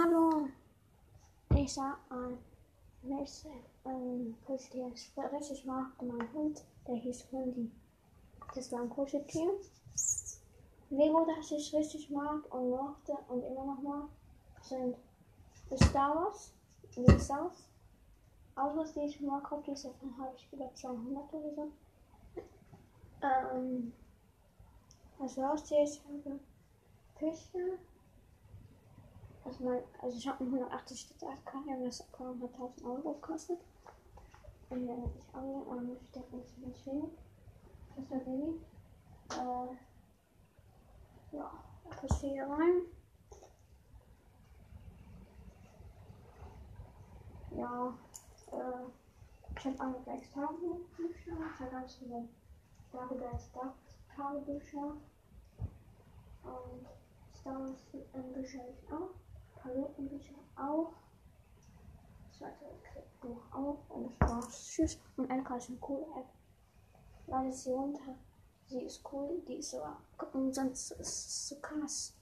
Hallo, ich sag mal, was ähm, Kuscheltier richtig macht mein Hund, der hieß Hundi. Das war ein Kuscheltier. Lego, das ich richtig mag und mochte und immer noch mag, sind Star Wars, die Star Wars. Autos, die ich mag, auf diese habe ich über 200 oder so. Ähm, also Haustier, ich habe Fische. Mein, also ich habe einen 180 Stück Aquarium, das Aquarium hat 1000 Euro gekostet. Und dann habe ich alle ähm, steckt ein bisschen schön. Das ist der Baby. Äh, ja, da passt hier rein. Ja, äh, ich habe sechs Tagebücher, ich habe ganz viele Davidas Tagebücher. Und Star Wars Bücher ich auch. Palettenbücher auch. Das zweite Buch. Und das war's. Tschüss. Und eine coole App. Lade sie runter. Sie ist cool. Die ist. Gucken, sonst ist es so krass.